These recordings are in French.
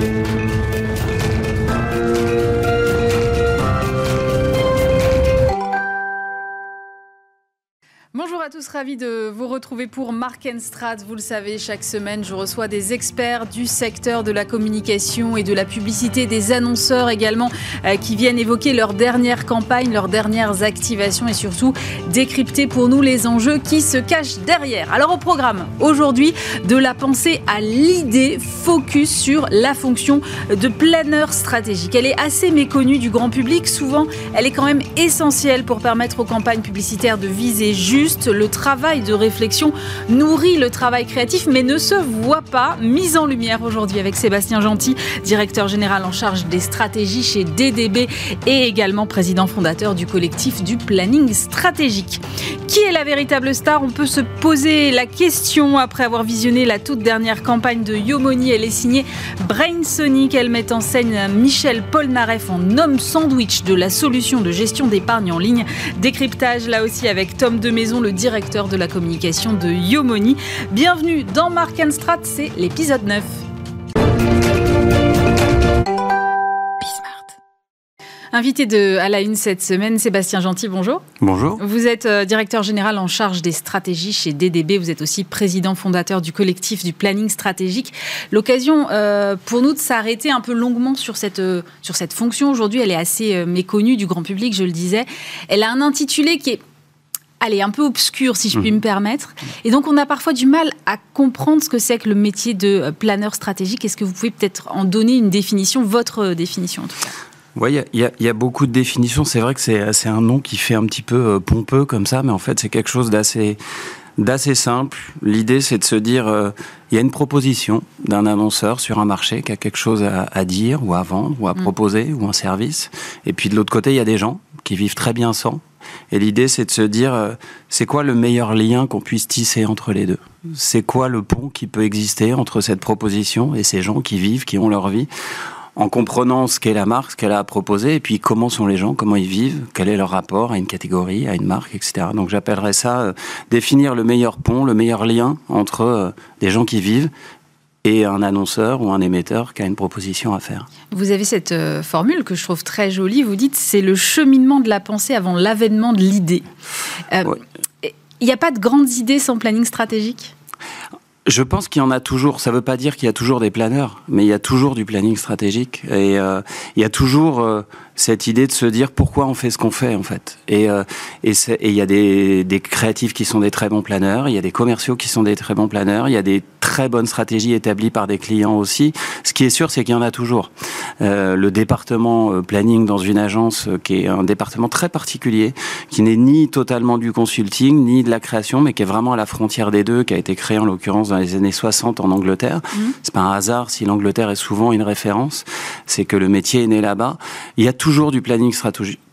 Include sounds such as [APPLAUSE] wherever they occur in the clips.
Thank you. Tous, ravis de vous retrouver pour Mark Strat. Vous le savez, chaque semaine, je reçois des experts du secteur de la communication et de la publicité, des annonceurs également, euh, qui viennent évoquer leurs dernières campagnes, leurs dernières activations et surtout décrypter pour nous les enjeux qui se cachent derrière. Alors au programme, aujourd'hui, de la pensée à l'idée, focus sur la fonction de planeur stratégique. Elle est assez méconnue du grand public. Souvent, elle est quand même essentielle pour permettre aux campagnes publicitaires de viser juste le travail de réflexion nourrit le travail créatif, mais ne se voit pas. Mise en lumière aujourd'hui avec Sébastien Gentil, directeur général en charge des stratégies chez DDB et également président fondateur du collectif du planning stratégique. Qui est la véritable star On peut se poser la question après avoir visionné la toute dernière campagne de Yomoni. Elle est signée Brain Sonic. Elle met en scène Michel Polnareff en homme sandwich de la solution de gestion d'épargne en ligne. Décryptage là aussi avec Tom de Maison, le directeur directeur de la communication de Yomoni. Bienvenue dans Mark Strat, c'est l'épisode 9. Invité de à la une cette semaine, Sébastien Gentil, bonjour. Bonjour. Vous êtes euh, directeur général en charge des stratégies chez DDB. Vous êtes aussi président fondateur du collectif du planning stratégique. L'occasion euh, pour nous de s'arrêter un peu longuement sur cette, euh, sur cette fonction. Aujourd'hui, elle est assez méconnue du grand public, je le disais. Elle a un intitulé qui est allez, un peu obscur, si je puis mmh. me permettre. Et donc, on a parfois du mal à comprendre ce que c'est que le métier de planeur stratégique. Est-ce que vous pouvez peut-être en donner une définition, votre définition en tout cas? Oui, il y, a beaucoup de définitions. C'est vrai que c'est un nom qui fait un petit peu euh, pompeux comme ça, mais en fait, c'est quelque chose d'assez d'assez simple. L'idée, c'est de se dire, il y a une proposition d'un annonceur sur un marché qui a quelque chose à, dire ou à vendre ou à mmh. proposer ou un service. Et puis de l'autre côté, il y a des gens qui vivent très bien sans et l'idée, c'est de se dire, euh, c'est quoi le meilleur lien qu'on puisse tisser entre les deux? C'est quoi le pont qui peut exister entre cette proposition et ces gens qui vivent, qui ont leur vie? En comprenant ce qu'est la marque, ce qu'elle a à proposer, et puis comment sont les gens, comment ils vivent, quel est leur rapport à une catégorie, à une marque, etc. Donc j'appellerais ça euh, définir le meilleur pont, le meilleur lien entre euh, des gens qui vivent et un annonceur ou un émetteur qui a une proposition à faire. Vous avez cette euh, formule que je trouve très jolie. Vous dites c'est le cheminement de la pensée avant l'avènement de l'idée. Il n'y a pas de grandes idées sans planning stratégique? Je pense qu'il y en a toujours. Ça ne veut pas dire qu'il y a toujours des planeurs, mais il y a toujours du planning stratégique. Et euh, il y a toujours cette idée de se dire pourquoi on fait ce qu'on fait en fait. Et euh, et il y a des, des, créatifs qui sont des très bons planeurs, il y a des commerciaux qui sont des très bons planeurs, il y a des très bonnes stratégies établies par des clients aussi. Ce qui est sûr, c'est qu'il y en a toujours. Euh, le département euh, planning dans une agence qui est un département très particulier, qui n'est ni totalement du consulting ni de la création, mais qui est vraiment à la frontière des deux, qui a été créé en l'occurrence dans les années 60 en Angleterre. Mmh. C'est pas un hasard si l'Angleterre est souvent une référence, c'est que le métier est né là-bas. Il y a toujours du planning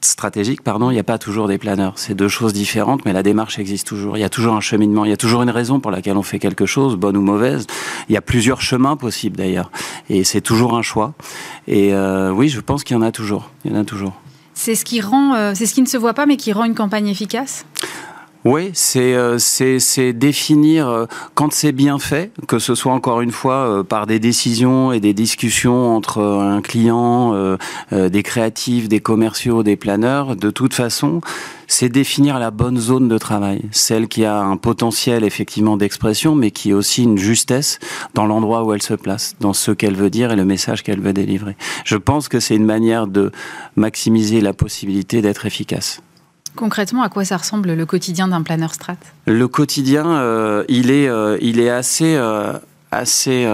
stratégique, pardon, il n'y a pas toujours des planeurs. C'est deux choses différentes, mais la démarche existe toujours. Il y a toujours un cheminement, il y a toujours une raison pour laquelle on fait quelque chose, bonne ou mauvaise. Il y a plusieurs chemins possibles d'ailleurs, et c'est toujours un choix. Et euh, oui, je pense qu'il y en a toujours. Il y en a toujours. C'est ce qui rend, euh, c'est ce qui ne se voit pas, mais qui rend une campagne efficace? Oui, c'est euh, définir euh, quand c'est bien fait, que ce soit encore une fois euh, par des décisions et des discussions entre un client, des créatifs, des commerciaux, des planeurs. De toute façon, c'est définir la bonne zone de travail, celle qui a un potentiel effectivement d'expression, mais qui a aussi une justesse dans l'endroit où elle se place, dans ce qu'elle veut dire et le message qu'elle veut délivrer. Je pense que c'est une manière de maximiser la possibilité d'être efficace. Concrètement, à quoi ça ressemble le quotidien d'un planeur strat? Le quotidien, euh, il, est, euh, il est assez, euh, assez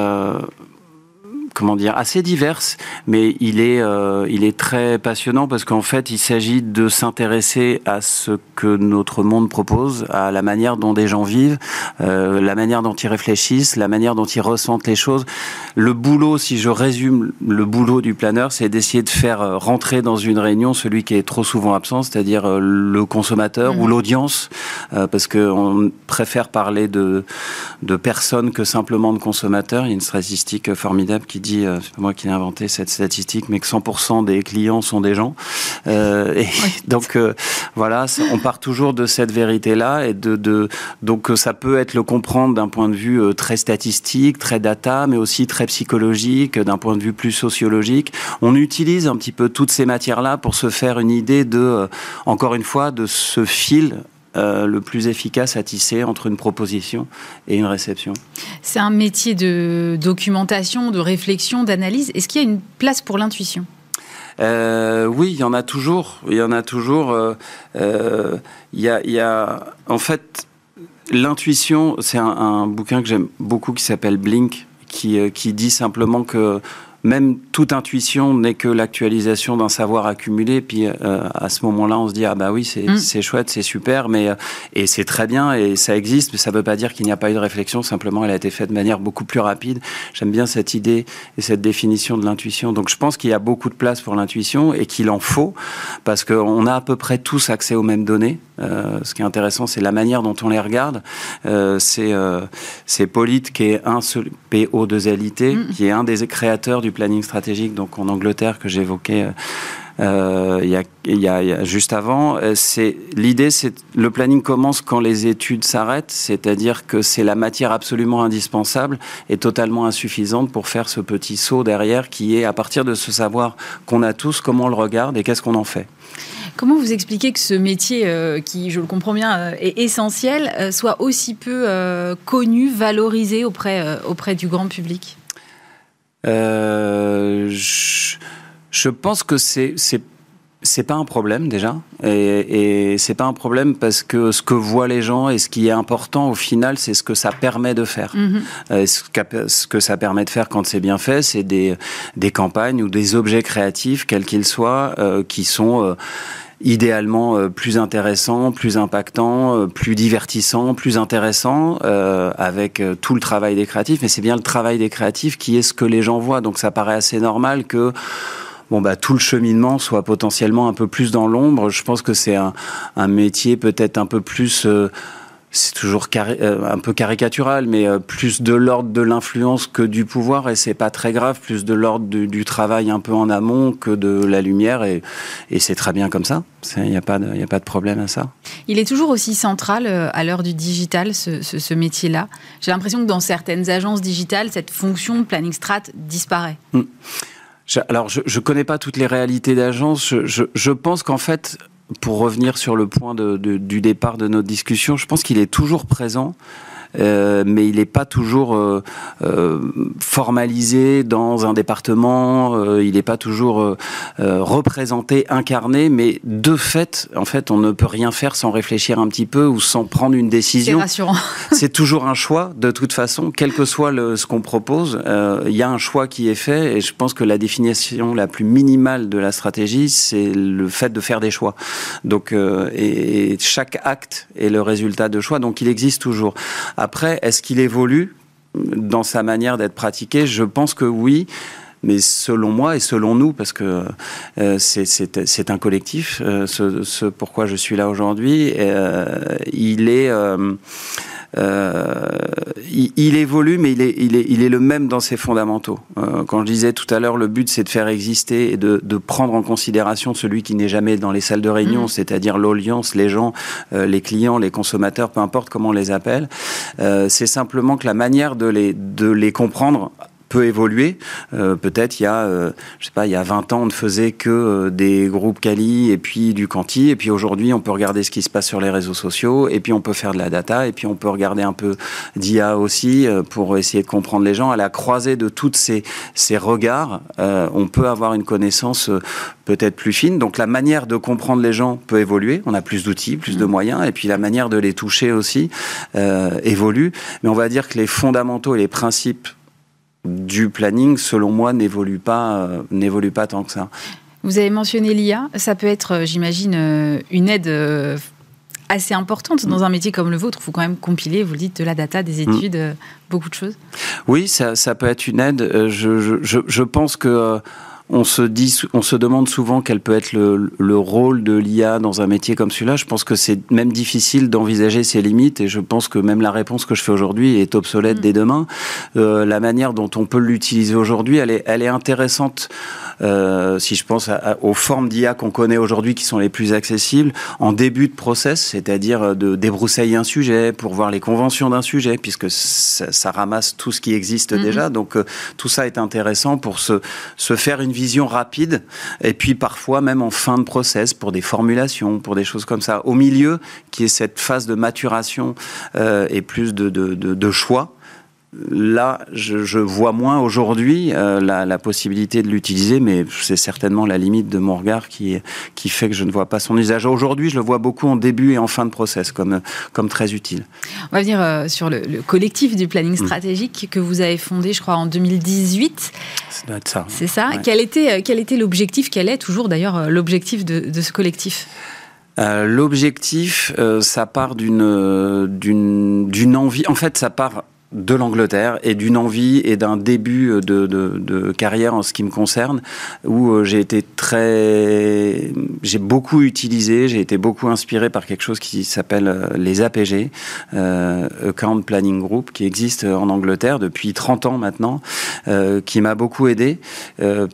comment dire, assez diverses, mais il est, euh, il est très passionnant parce qu'en fait, il s'agit de s'intéresser à ce que notre monde propose, à la manière dont des gens vivent, euh, la manière dont ils réfléchissent, la manière dont ils ressentent les choses. Le boulot, si je résume le boulot du planeur, c'est d'essayer de faire euh, rentrer dans une réunion celui qui est trop souvent absent, c'est-à-dire euh, le consommateur ou mmh. l'audience, euh, parce qu'on préfère parler de, de personnes que simplement de consommateurs. Il y a une statistique formidable qui dit, c'est pas moi qui l'ai inventé cette statistique, mais que 100% des clients sont des gens. et [LAUGHS] donc voilà, on part toujours de cette vérité-là et de, de donc ça peut être le comprendre d'un point de vue très statistique, très data, mais aussi très psychologique, d'un point de vue plus sociologique. On utilise un petit peu toutes ces matières-là pour se faire une idée de, encore une fois, de ce fil euh, le plus efficace à tisser entre une proposition et une réception. C'est un métier de documentation, de réflexion, d'analyse. Est-ce qu'il y a une place pour l'intuition? Euh, oui, il y en a toujours. Il y en a toujours. Euh, il, y a, y, a, en fait, l'intuition. C'est un, un, bouquin que j'aime beaucoup qui s'appelle Blink, qui, qui dit simplement que même toute intuition n'est que l'actualisation d'un savoir accumulé. Puis euh, à ce moment-là, on se dit ah bah oui, c'est mm. chouette, c'est super, mais euh, et c'est très bien et ça existe, mais ça ne veut pas dire qu'il n'y a pas eu de réflexion. Simplement, elle a été faite de manière beaucoup plus rapide. J'aime bien cette idée et cette définition de l'intuition. Donc je pense qu'il y a beaucoup de place pour l'intuition et qu'il en faut parce qu'on a à peu près tous accès aux mêmes données. Euh, ce qui est intéressant, c'est la manière dont on les regarde. Euh, c'est euh, Polite qui est un PO2LIT, mm. qui est un des créateurs du planning stratégique, donc en Angleterre que j'évoquais. Euh, a, il, y a, juste avant, euh, c'est l'idée, c'est le planning commence quand les études s'arrêtent, c'est-à-dire que c'est la matière absolument indispensable et totalement insuffisante pour faire ce petit saut derrière qui est à partir de ce savoir qu'on a tous, comment on le regarde et qu'est-ce qu'on en fait. Comment vous expliquez que ce métier, euh, qui, je le comprends bien, euh, est essentiel, euh, soit aussi peu connu, valorisé auprès, auprès du grand public? Je, je, pense que c'est c'est pas un problème déjà, et, et c'est pas un problème parce que ce que voient les gens et ce qui est important au final, c'est ce que ça permet de faire. Mm-hmm. ce, que, ça permet de faire quand c'est bien fait, c'est des, des campagnes ou des objets créatifs, quels qu'ils soient, qui sont idéalement euh, plus intéressant, plus impactant, euh, plus divertissant, plus intéressant, euh, avec tout le travail des créatifs. Mais c'est bien le travail des créatifs qui est ce que les gens voient. Donc ça paraît assez normal que bon bah tout le cheminement soit potentiellement un peu plus dans l'ombre. Je pense que c'est un, un, métier peut-être un peu plus c'est toujours euh, un peu caricatural, mais euh, plus de l'ordre de l'influence que du pouvoir, et c'est pas très grave, plus de l'ordre du, travail un peu en amont que de la lumière, et, c'est très bien comme ça. Il n'y a, pas de, a pas de problème à ça. Il est toujours aussi central euh, à l'heure du digital, ce, métier-là. J'ai l'impression que dans certaines agences digitales, cette fonction de planning strat disparaît. Hmm. alors, je ne connais pas toutes les réalités d'agence. Je, je pense qu'en fait, pour revenir sur le point du départ de notre discussion, je pense qu'il est toujours présent euh, mais il n'est pas toujours euh, euh, formalisé dans un département, il n'est pas toujours représenté, incarné, mais de fait, en fait, on ne peut rien faire sans réfléchir un petit peu ou sans prendre une décision. C'est rassurant. [LAUGHS] C'est toujours un choix, de toute façon, quel que soit le, ce qu'on propose, il y a un choix qui est fait, et je pense que la définition la plus minimale de la stratégie, c'est le fait de faire des choix. Donc, et, et chaque acte est le résultat de choix, donc il existe toujours. Après, est-ce qu'il évolue dans sa manière d'être pratiqué? Je pense que oui mais selon moi et selon nous, parce que euh, c'est un collectif, euh, ce, pourquoi je suis là aujourd'hui, euh, il est euh, il, évolue, mais il est, il, est, il est le même dans ses fondamentaux. Euh, quand je disais tout à l'heure, le but c'est de faire exister et de, de, prendre en considération celui qui n'est jamais dans les salles de réunion, mmh. c'est-à-dire l'audience, les gens, euh, les clients, les consommateurs, peu importe comment on les appelle. c'est simplement que la manière de les, de les comprendre peut évoluer. Euh, peut-être il y a, euh, je sais pas, il y a 20 ans, on ne faisait que euh, des groupes Cali et puis du Canti. Et puis aujourd'hui, on peut regarder ce qui se passe sur les réseaux sociaux. Et puis on peut faire de la data. Et puis on peut regarder un peu d'IA aussi pour essayer de comprendre les gens. À la croisée de tous ces, ces regards, on peut avoir une connaissance peut-être plus fine. Donc la manière de comprendre les gens peut évoluer. On a plus d'outils, plus de mmh. moyens. Et puis la manière de les toucher aussi évolue. Mais on va dire que les fondamentaux et les principes du planning, selon moi, n'évolue pas, euh, n'évolue pas tant que ça. Vous avez mentionné l'IA. Ça peut être, euh, j'imagine, euh, une aide assez importante dans un métier comme le vôtre. Il faut quand même compiler, vous le dites, de la data, des mm. études, beaucoup de choses. Oui, ça, peut être une aide. Je, je pense que on se dit, on se demande souvent quel peut être le, le rôle de l'IA dans un métier comme celui-là. Je pense que c'est même difficile d'envisager ses limites et je pense que même la réponse que je fais aujourd'hui est obsolète mm. dès demain. Euh, la manière dont on peut l'utiliser aujourd'hui, elle est, elle est intéressante. Euh, si je pense aux formes d'IA qu'on connaît aujourd'hui qui sont les plus accessibles, en début de process, c'est-à-dire de débroussailler un sujet pour voir les conventions d'un sujet, puisque ça, ramasse tout ce qui existe mm-hmm. déjà. Donc euh, tout ça est intéressant pour se, se faire une vision rapide, et puis parfois même en fin de process pour des formulations, pour des choses comme ça. Au milieu, qui est cette phase de maturation euh, et plus de choix Là, je, vois moins aujourd'hui euh, la, possibilité de l'utiliser, mais c'est certainement la limite de mon regard qui, qui fait que je ne vois pas son usage. Aujourd'hui, je le vois beaucoup en début et en fin de process comme, comme très utile. On va venir euh, sur le, collectif du planning mm. stratégique que vous avez fondé, je crois, en 2018. Ça doit être ça. C'est ça. Quel était, euh, quel était l'objectif Quel est toujours d'ailleurs l'objectif de, ce collectif? L'objectif, ça part d'une d'une envie. En fait, ça part de l'Angleterre et d'une envie et d'un début de, de, carrière en ce qui me concerne, où euh, j'ai été très, j'ai beaucoup utilisé, j'ai été beaucoup inspiré par quelque chose qui s'appelle euh, les APG, euh, Account Planning Group, qui existe en Angleterre depuis 30 ans maintenant, euh, qui m'a beaucoup aidé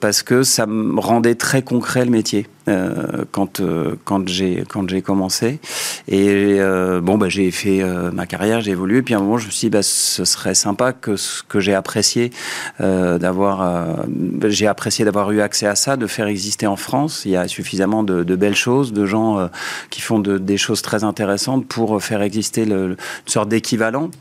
parce que ça me rendait très concret le métier. Euh, quand euh, quand j'ai quand j'ai commencé. Et euh, bon bah j'ai fait ma carrière j'ai évolué. Puis à un moment je me suis dit bah ce serait sympa que ce que j'ai apprécié d'avoir j'ai apprécié d'avoir eu accès à ça de faire exister en France. Il y a suffisamment de, belles choses de gens qui font de, des choses très intéressantes pour faire exister une sorte d'équivalent.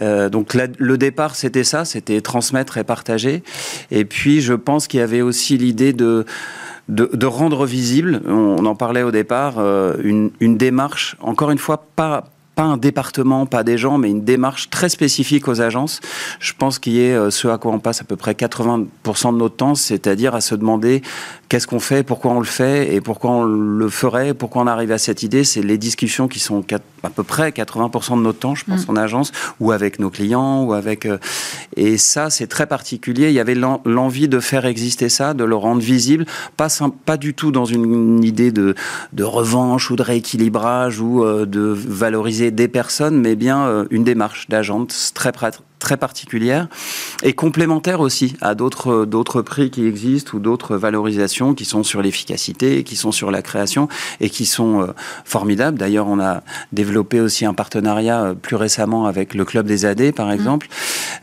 Donc le départ, c'était ça, c'était transmettre et partager. Et puis, je pense qu'il y avait aussi l'idée de de, rendre visible, on, en parlait au départ, euh, une, une, démarche, encore une fois, pas, pas un département, pas des gens, mais une démarche très spécifique aux agences. Je pense qu'il y est euh, ce à quoi on passe à peu près 80% de notre temps, c'est-à-dire à se demander qu'est-ce qu'on fait, pourquoi on le fait et pourquoi on le ferait, pourquoi on arrive à cette idée. C'est les discussions qui sont à peu près 80% de notre temps, je pense, mm. en agence ou avec nos clients ou avec. Euh, et ça, c'est très particulier. Il y avait l'envie de faire exister ça, de le rendre visible, pas pas du tout dans une idée de, de revanche ou de rééquilibrage ou euh, de valoriser des personnes, mais bien euh, une démarche d'agence très, très particulière et complémentaire aussi à d'autres d'autres prix qui existent ou d'autres valorisations qui sont sur l'efficacité, qui sont sur la création et qui sont euh, formidables. D'ailleurs, on a développé aussi un partenariat euh, plus récemment avec le club des AD, par mmh. exemple.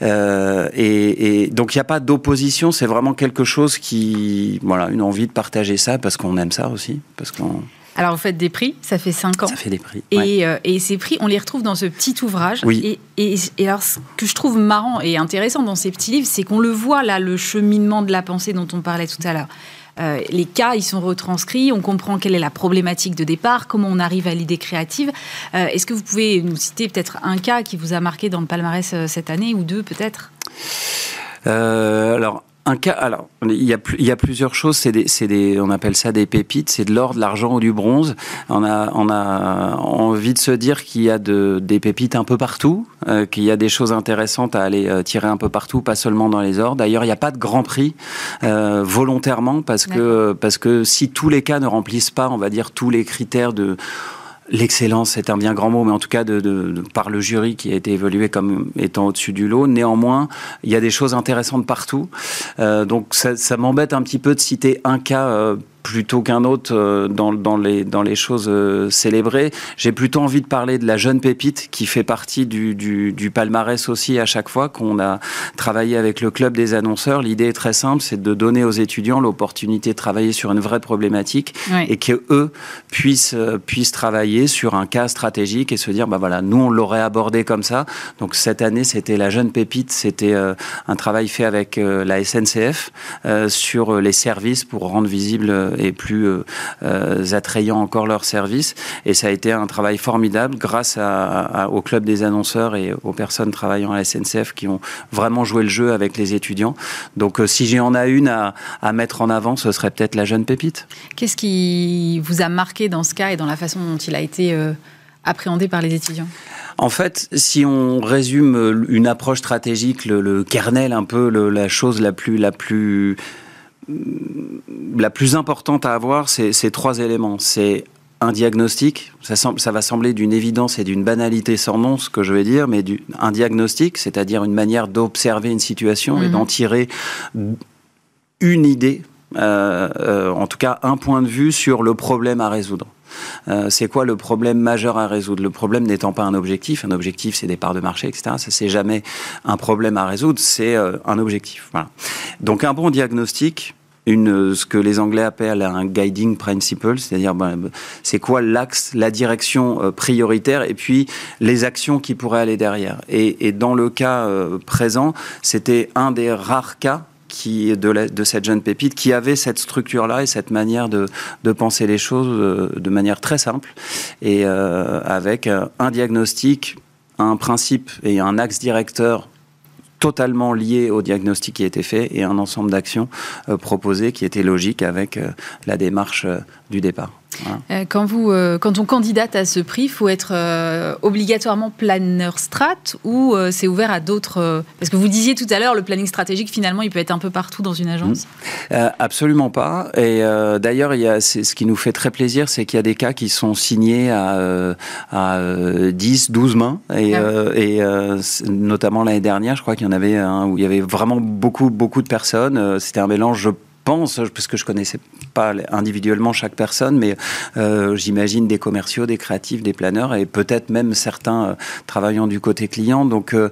et, et, donc, il n'y a pas d'opposition. C'est vraiment quelque chose qui, voilà, une envie de partager ça parce qu'on aime ça aussi, parce qu'on alors, vous faites des prix, ça fait 5 ans. Ça fait des prix. Euh, et, ces prix, on les retrouve dans ce petit ouvrage. Oui. Et, alors, ce que je trouve marrant et intéressant dans ces petits livres, c'est qu'on le voit là, le cheminement de la pensée dont on parlait tout à l'heure. Euh, les cas, ils sont retranscrits, on comprend quelle est la problématique de départ, comment on arrive à l'idée créative. Euh, est-ce que vous pouvez nous citer peut-être un cas qui vous a marqué dans le palmarès cette année ou deux peut-être? Alors, un cas, alors, il y a, il y a plusieurs choses. C'est des, des, on appelle ça des pépites. C'est de l'or, de l'argent ou du bronze. On a, on a envie de se dire qu'il y a de, des pépites un peu partout, euh, qu'il y a des choses intéressantes à aller euh, tirer un peu partout, pas seulement dans les ors. D'ailleurs, il n'y a pas de grand prix euh, volontairement parce que, parce que si tous les cas ne remplissent pas, on va dire tous les critères de L'excellence, c'est un bien grand mot, mais en tout cas de, par le jury qui a été évalué comme étant au-dessus du lot. Néanmoins, il y a des choses intéressantes partout. Euh, donc ça, ça m'embête un petit peu de citer un cas euh, plutôt qu'un autre euh, dans, dans, les, dans les choses euh, célébrées. J'ai plutôt envie de parler de la jeune pépite qui fait partie du, du, du palmarès aussi à chaque fois qu'on a travaillé avec le club des annonceurs. L'idée est très simple, c'est de donner aux étudiants l'opportunité de travailler sur une vraie problématique et que eux puissent, euh, puissent travailler sur un cas stratégique et se dire, bah voilà, nous on l'aurait abordé comme ça. Donc cette année, c'était la jeune pépite, c'était un travail fait avec la SNCF sur les services pour rendre visible et plus euh, euh, attrayant encore leur service. Et ça a été un travail formidable grâce à, au club des annonceurs et aux personnes travaillant à la SNCF qui ont vraiment joué le jeu avec les étudiants. Donc euh, si j'en ai une à, à, mettre en avant, ce serait peut-être la jeune pépite. Qu'est-ce qui vous a marqué dans ce cas et dans la façon dont il a été appréhendé par les étudiants? En fait, si on résume une approche stratégique, le, le kernel, un peu le, la chose la plus, la plus la plus importante à avoir, c'est ces trois éléments. C'est un diagnostic, ça, semble, ça va sembler d'une évidence et d'une banalité sans nom, ce que je vais dire, mais du, un diagnostic, c'est-à-dire une manière d'observer une situation et mhm. d'en tirer une idée, en tout cas un point de vue sur le problème à résoudre. Euh, c'est quoi le problème majeur à résoudre? Le problème n'étant pas un objectif, un objectif c'est des parts de marché, etc. Ça c'est jamais un problème à résoudre, c'est un objectif. Voilà. Donc un bon diagnostic, une, ce que les Anglais appellent un guiding principle, c'est-à-dire ben, c'est quoi l'axe, la direction euh, prioritaire et puis les actions qui pourraient aller derrière. Et, dans le cas euh, présent, c'était un des rares cas qui, de, cette jeune pépite qui avait cette structure-là et cette manière de, penser les choses euh, de manière très simple et avec un diagnostic, un principe et un axe directeur totalement lié au diagnostic qui a été fait et un ensemble d'actions euh, proposées qui étaient logiques avec euh, la démarche euh, du départ. Quand, vous, quand on candidate à ce prix, il faut être obligatoirement planeur strat ou c'est ouvert à d'autres Parce que vous disiez tout à l'heure, le planning stratégique, finalement, il peut être un peu partout dans une agence. Mmh. absolument pas. Et d'ailleurs, ce qui nous fait très plaisir, c'est qu'il y a des cas qui sont signés à, à 10, 12 mains. Et, ah et notamment l'année dernière, je crois qu'il y en avait un où il y avait vraiment beaucoup, beaucoup de personnes. C'était un mélange, je pense, parce que je connaissais pas individuellement chaque personne, mais euh, j'imagine des commerciaux, des créatifs, des planeurs et peut-être même certains euh, travaillant du côté client. Donc, euh,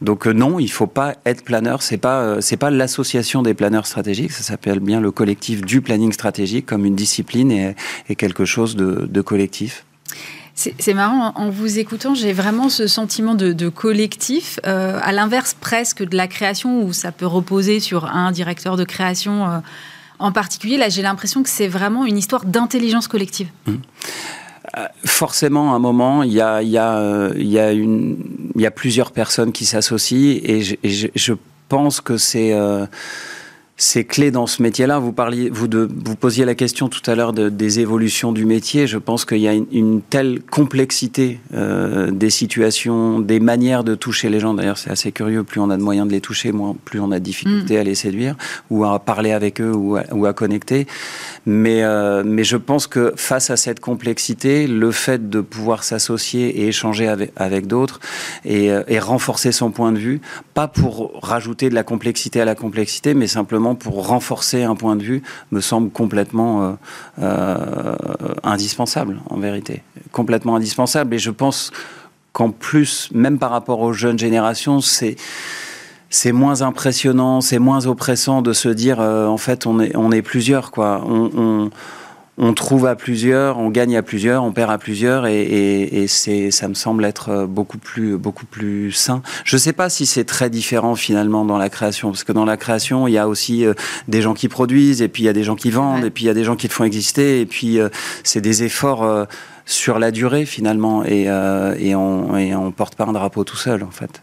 donc non, il faut pas être planeur. C'est pas c'est pas l'association des planeurs stratégiques. Ça s'appelle bien le collectif du planning stratégique comme une discipline et, quelque chose de, collectif. C'est marrant, en vous écoutant, j'ai vraiment ce sentiment de, collectif, à l'inverse presque de la création où ça peut reposer sur un directeur de création en particulier, là, j'ai l'impression que c'est vraiment une histoire d'intelligence collective. Mmh. Euh, forcément, à un moment, il y a, plusieurs personnes qui s'associent et je, pense que c'est... Euh, c'est clé dans ce métier-là. Vous parliez, vous, de, vous posiez la question tout à l'heure de, des évolutions du métier. Je pense qu'il y a une, telle complexité euh, des situations, des manières de toucher les gens. D'ailleurs, c'est assez curieux. Plus on a de moyens de les toucher, moins, plus on a de difficultés mm. à les séduire ou à parler avec eux ou à, ou à connecter. Mais, euh, mais je pense que face à cette complexité, le fait de pouvoir s'associer et échanger avec, avec d'autres et, euh, et renforcer son point de vue, pas pour rajouter de la complexité à la complexité, mais simplement pour renforcer un point de vue me semble complètement euh, euh, indispensable, en vérité. Complètement indispensable. Et je pense qu'en plus, même par rapport aux jeunes générations, c'est c'est moins impressionnant, c'est moins oppressant de se dire euh, en fait on est on est plusieurs quoi. on, trouve à plusieurs, on gagne à plusieurs, on perd à plusieurs, et, c'est, ça me semble être beaucoup plus, beaucoup plus sain. Je ne sais pas si c'est très différent finalement dans la création, parce que dans la création, il y a aussi euh, des gens qui produisent, et puis il y a des gens qui vendent, et puis il y a des gens qui te font exister, et puis euh, c'est des efforts euh, sur la durée finalement, et, et on ne porte pas un drapeau tout seul en fait.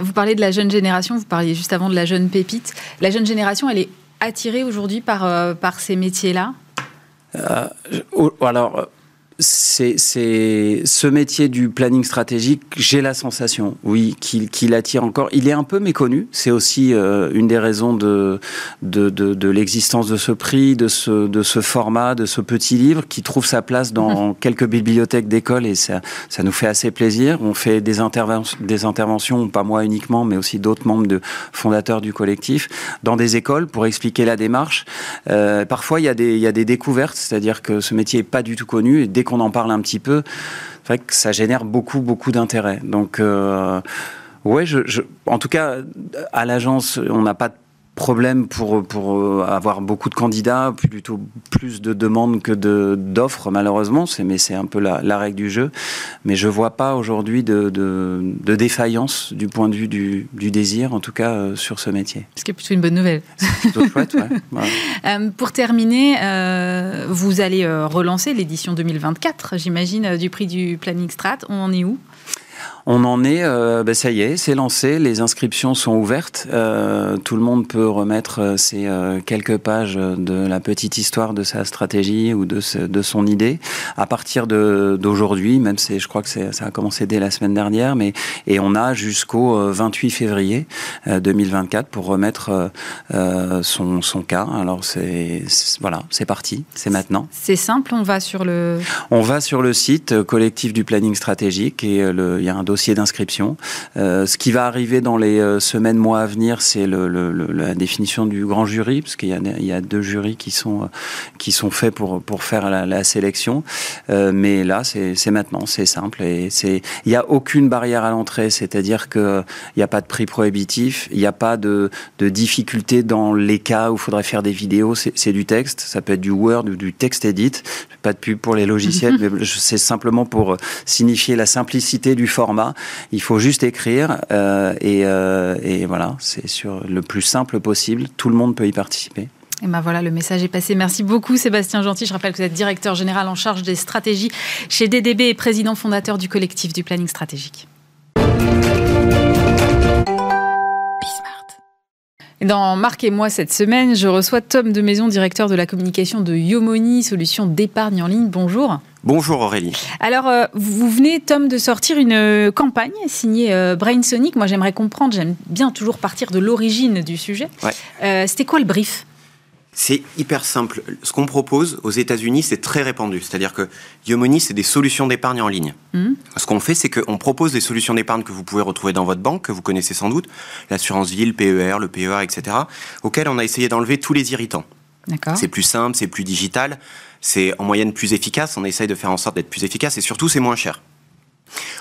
vous parlez de la jeune génération, vous parliez juste avant de la jeune pépite. La jeune génération, elle est attiré aujourd'hui par, euh, par ces métiers-là? Euh, Alors, c'est ce métier du planning stratégique, j'ai la sensation, oui, qu'il attire encore. Il est un peu méconnu. C'est aussi euh, une des raisons de, de, de, l'existence de ce prix, de ce, de ce format, de ce petit livre qui trouve sa place dans mhm. quelques bibliothèques d'école et ça, ça nous fait assez plaisir. On fait des, interventions, des interventions, pas moi uniquement, mais aussi d'autres membres de fondateurs du collectif, dans des écoles pour expliquer la démarche. Euh, parfois, il y, a des, il y a des découvertes, c'est-à-dire que ce métier n'est pas du tout connu et dès qu'on en parle un petit peu, c'est vrai que ça génère beaucoup, beaucoup d'intérêt. Donc, euh, ouais, en tout cas, à l'agence, on n'a pas de problème pour, pour euh, avoir beaucoup de candidats, plutôt plus de demandes que d'offres, malheureusement. Mais c'est un peu la, règle du jeu. Mais je vois pas aujourd'hui de, de, défaillance du point de vue du, du désir, en tout cas euh, sur ce métier. Ce qui est plutôt une bonne nouvelle. Plutôt chouette, ouais. [LAUGHS] Euh, pour terminer, vous allez relancer l'édition 2024, j'imagine, du prix du Planning Strat. On en est où? On en est, euh, ben ça y est, c'est lancé, les inscriptions sont ouvertes, euh, tout le monde peut veut remettre ces quelques pages de la petite histoire de sa stratégie ou de, de son idée, à partir d'aujourd'hui, même si je crois que ça a commencé dès la semaine dernière, mais et on a jusqu'au 28 février 2024 pour remettre son, son cas. Alors c'est voilà, c'est parti, c'est maintenant. C'est simple, on va sur le. On va sur le site collectif du planning stratégique et le, il y a un dossier d'inscription. ce qui va arriver dans les semaines, mois à venir, c'est le, la définition du grand jury, parce qu'il y a, il y a deux jurys qui sont qui sont faits pour pour faire la, la sélection. mais là, c'est maintenant, c'est simple et il n'y a aucune barrière à l'entrée, c'est-à-dire que il n'y a pas de prix prohibitif, il n'y a pas de, de difficulté dans les cas où il faudrait faire des vidéos, c'est du texte, ça peut être du Word ou du texte edit, pas de pub pour les logiciels, [LAUGHS] mais c'est simplement pour signifier la simplicité du format. Il faut juste écrire euh, et, euh, et voilà, c'est sur le plus simple possible, tout le monde peut y participer. Et ben voilà, le message est passé. Merci beaucoup Sébastien Gentil. Je rappelle que vous êtes directeur général en charge des stratégies chez DDB et président fondateur du collectif du planning stratégique. Dans Marc et moi cette semaine, je reçois Tom de Maison, directeur de la communication de Yomoni, solution d'épargne en ligne. Bonjour. Bonjour Aurélie. Alors, euh, vous venez, Tom, de sortir une euh, campagne signée euh, Brainsonic. Moi, j'aimerais comprendre, j'aime bien toujours partir de l'origine du sujet. C'était quoi le brief? C'est hyper simple. Ce qu'on propose aux États-Unis, c'est très répandu. C'est-à-dire que Yomoni, c'est des solutions d'épargne en ligne. Mmh. Ce qu'on fait, c'est qu'on propose des solutions d'épargne que vous pouvez retrouver dans votre banque, que vous connaissez sans doute, l'assurance vie, le PER, le PER, etc., auxquels on a essayé d'enlever tous les irritants. C'est plus simple, c'est plus digital, c'est en moyenne plus efficace. On essaye de faire en sorte d'être plus efficace et surtout, c'est moins cher.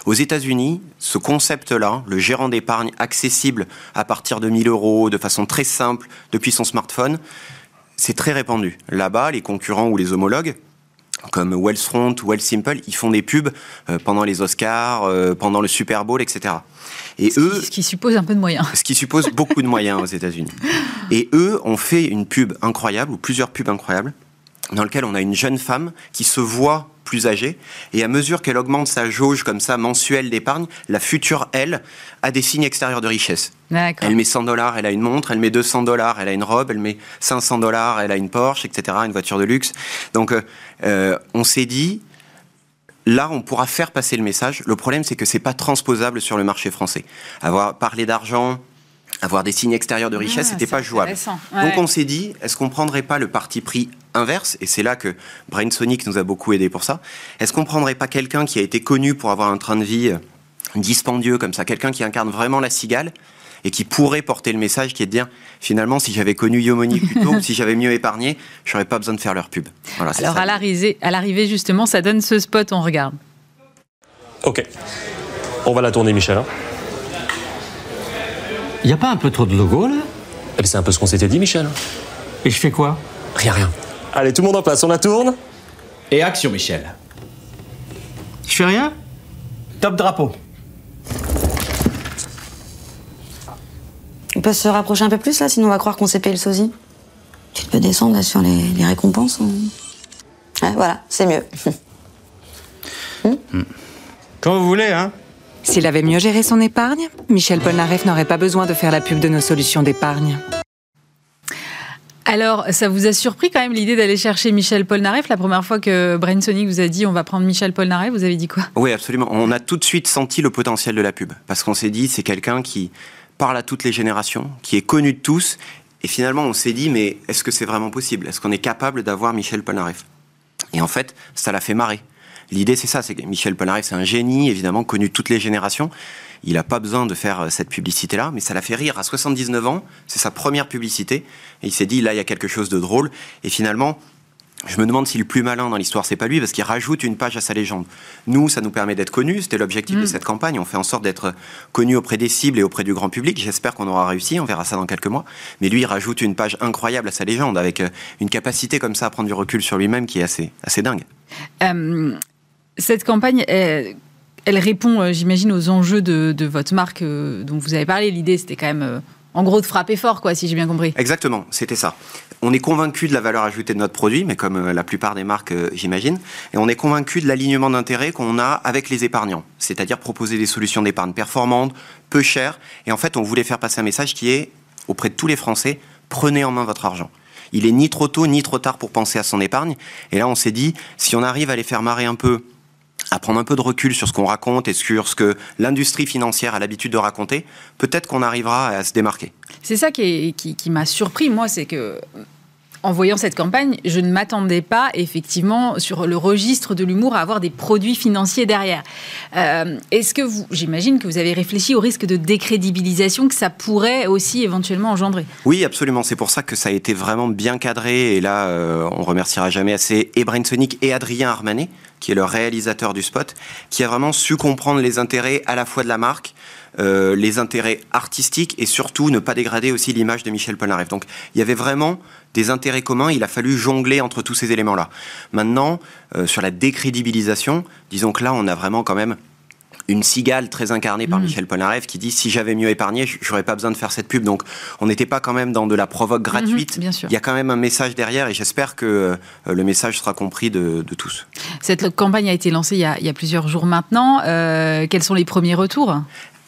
Aux États-Unis, ce concept-là, le gérant d'épargne accessible à partir de 1000 euros, de façon très simple, depuis son smartphone, c'est très répandu. Là-bas, les concurrents ou les homologues, comme Wellsfront ou Simple, ils font des pubs euh, pendant les Oscars, euh, pendant le Super Bowl, etc. Et ce eux, qui, ce qui suppose un peu de moyens. Ce qui suppose beaucoup de moyens aux États-Unis. [LAUGHS] Et eux ont fait une pub incroyable ou plusieurs pubs incroyables dans lequel on a une jeune femme qui se voit plus âgée. Et à mesure qu'elle augmente sa jauge comme ça mensuelle d'épargne, la future elle a des signes extérieurs de richesse. Elle met 100 dollars, elle a une montre. Elle met 200 dollars, elle a une robe. Elle met 500 dollars, elle a une Porsche, etc. Une voiture de luxe. Donc, euh, euh, on s'est dit, là, on pourra faire passer le message. Le problème, c'est que c'est pas transposable sur le marché français. Avoir parlé d'argent, avoir des signes extérieurs de richesse, ah, c'était pas jouable. Donc on s'est dit, est-ce qu'on prendrait pas le parti pris inverse Et c'est là que Brainsonic nous a beaucoup aidé pour ça. Est-ce qu'on prendrait pas quelqu'un qui a été connu pour avoir un train de vie euh, dispendieux comme ça, quelqu'un qui incarne vraiment la cigale et qui pourrait porter le message qui est de dire finalement si j'avais connu Yomoni plus tôt, [LAUGHS] si j'avais mieux épargné, j'aurais pas besoin de faire leur pub. Alors à l'arrivée, à l'arrivée justement, ça donne ce spot, on regarde. Ok, on va la tourner, Michel. Hein. Il n'y a pas un peu trop de logo là? Eh ben, C'est un peu ce qu'on s'était dit, Michel. Et je fais quoi? Rien, rien. Allez, tout le monde en place, on la tourne Et action, Michel. Je fais rien? Top drapeau. On peut se rapprocher un peu plus là, sinon on va croire qu'on s'est payé le sosie. Tu peux descendre là sur les, récompenses Ouais, voilà, c'est mieux. [LAUGHS] Hmm. Quand vous voulez, hein s'il avait mieux géré son épargne, Michel Polnareff n'aurait pas besoin de faire la pub de nos solutions d'épargne. Alors, ça vous a surpris quand même l'idée d'aller chercher Michel Polnareff? La première fois que Brainsonic vous a dit on va prendre Michel Polnareff, vous avez dit quoi? Oui, absolument. On a tout de suite senti le potentiel de la pub. Parce qu'on s'est dit, c'est quelqu'un qui parle à toutes les générations, qui est connu de tous. Et finalement, on s'est dit, mais est-ce que c'est vraiment possible? Est-ce qu'on est capable d'avoir Michel Polnareff? Et en fait, ça l'a fait marrer. L'idée, c'est ça, c'est Michel Polnareff, c'est un génie, évidemment, connu de toutes les générations. Il n'a pas besoin de faire euh, cette publicité-là, mais ça l'a fait rire. À 79 ans, c'est sa première publicité. Et il s'est dit, là, il y a quelque chose de drôle. Et finalement, je me demande si le plus malin dans l'histoire, c'est pas lui, parce qu'il rajoute une page à sa légende. Nous, ça nous permet d'être connus. C'était l'objectif de mm. cette campagne. On fait en sorte d'être connus auprès des cibles et auprès du grand public. J'espère qu'on aura réussi. On verra ça dans quelques mois. Mais lui, il rajoute une page incroyable à sa légende, avec euh, une capacité comme ça à prendre du recul sur lui-même qui est assez, assez dingue. Euh, cette campagne, elle, répond, euh, j'imagine, aux enjeux de, votre marque euh, dont vous avez parlé. L'idée, c'était quand même, euh, en gros, de frapper fort, quoi, si j'ai bien compris. Exactement, c'était ça. On est convaincu de la valeur ajoutée de notre produit, mais comme la plupart des marques, j'imagine, et on est convaincu de l'alignement d'intérêt qu'on a avec les épargnants, c'est-à-dire proposer des solutions d'épargne performantes, peu chères, et en fait, on voulait faire passer un message qui est auprès de tous les Français, prenez en main votre argent. Il est ni trop tôt ni trop tard pour penser à son épargne. Et là, on s'est dit, si on arrive à les faire marrer un peu, à prendre un peu de recul sur ce qu'on raconte et sur ce que l'industrie financière a l'habitude de raconter, peut-être qu'on arrivera à se démarquer. C'est ça qui, qui m'a surpris, moi, c'est que en voyant cette campagne, je ne m'attendais pas effectivement sur le registre de l'humour à avoir des produits financiers derrière. Euh, est-ce que vous, j'imagine que vous avez réfléchi au risque de décrédibilisation que ça pourrait aussi éventuellement engendrer Oui, absolument. C'est pour ça que ça a été vraiment bien cadré. Et là, euh, on remerciera jamais assez et Sonic et Adrien Armanet, qui est le réalisateur du spot, qui a vraiment su comprendre les intérêts à la fois de la marque, euh, les intérêts artistiques et surtout ne pas dégrader aussi l'image de Michel Polnareff. Donc il y avait vraiment des intérêts communs, il a fallu jongler entre tous ces éléments-là. Maintenant, euh, sur la décrédibilisation, disons que là, on a vraiment quand même une cigale très incarnée par mm. Michel Polnareff qui dit si j'avais mieux épargné, j'aurais pas besoin de faire cette pub. Donc on n'était pas quand même dans de la provoque mhm, gratuite. Il y a quand même un message derrière et j'espère que euh, le message sera compris de, tous. Cette campagne a été lancée il y a, plusieurs jours maintenant. quels sont les premiers retours?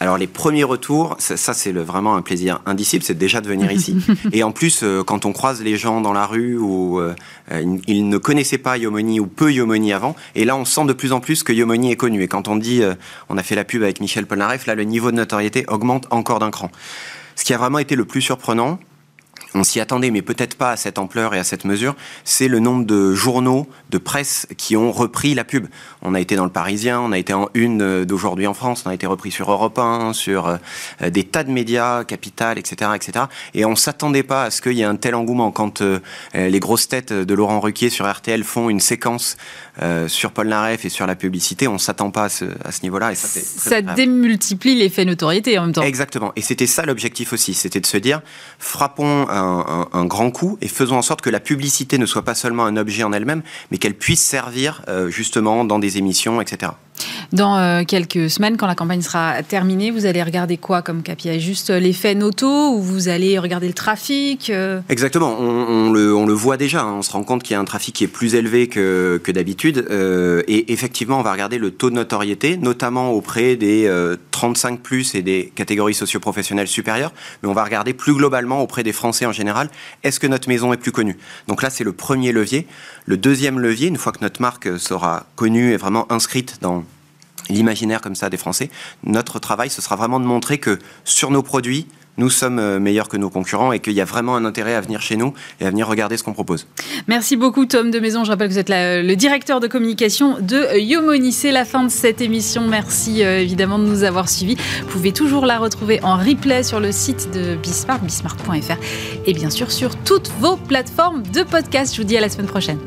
Alors les premiers retours, ça, c'est vraiment un plaisir indicible, c'est déjà de venir ici. [LAUGHS] Et en plus, euh, quand on croise les gens dans la rue où euh, ils ne connaissaient pas Yomoni ou peu Yomoni avant, et là on sent de plus en plus que Yomoni est connu. Et quand on dit, euh, on a fait la pub avec Michel Polnareff, là le niveau de notoriété augmente encore d'un cran. Ce qui a vraiment été le plus surprenant, on s'y attendait, mais peut-être pas à cette ampleur et à cette mesure, c'est le nombre de journaux, de presse qui ont repris la pub. On a été dans le Parisien, on a été en une euh, d'aujourd'hui en France, on a été repris sur Europe 1, sur euh, des tas de médias, Capital, etc., etc. Et on s'attendait pas à ce qu'il y ait un tel engouement quand euh, les grosses têtes de Laurent Ruquier sur RTL font une séquence sur Paul Naref et sur la publicité. On s'attend pas à ce, niveau-là. Et ça, ça démultiplie l'effet notoriété en même temps. Exactement. Et c'était ça l'objectif aussi, c'était de se dire frappons un un, grand coup et faisons en sorte que la publicité ne soit pas seulement un objet en elle-même, mais qu'elle puisse servir euh, justement dans des émissions, etc. Dans euh, quelques semaines, quand la campagne sera terminée, vous allez regarder quoi comme KPI Juste euh, l'effet noto ou vous allez regarder le trafic euh? Exactement, on, le, voit déjà, hein. on se rend compte qu'il y a un trafic qui est plus élevé que, d'habitude. et effectivement, on va regarder le taux de notoriété, notamment auprès des 35 plus et des catégories socioprofessionnelles supérieures. Mais on va regarder plus globalement auprès des Français en général, est-ce que notre maison est plus connue? Donc là, c'est le premier levier. Le deuxième levier, une fois que notre marque sera connue et vraiment inscrite dans l'imaginaire comme ça des Français. Notre travail, ce sera vraiment de montrer que sur nos produits, nous sommes euh, meilleurs que nos concurrents et qu'il y a vraiment un intérêt à venir chez nous et à venir regarder ce qu'on propose. Merci beaucoup Tom de Maison. Je rappelle que vous êtes le directeur de communication de Yomoni. C'est la fin de cette émission. Merci euh, évidemment de nous avoir suivis. Vous pouvez toujours la retrouver en replay sur le site de Bismarck, bismarck.fr et bien sûr sur toutes vos plateformes de podcast. Je vous dis à la semaine prochaine.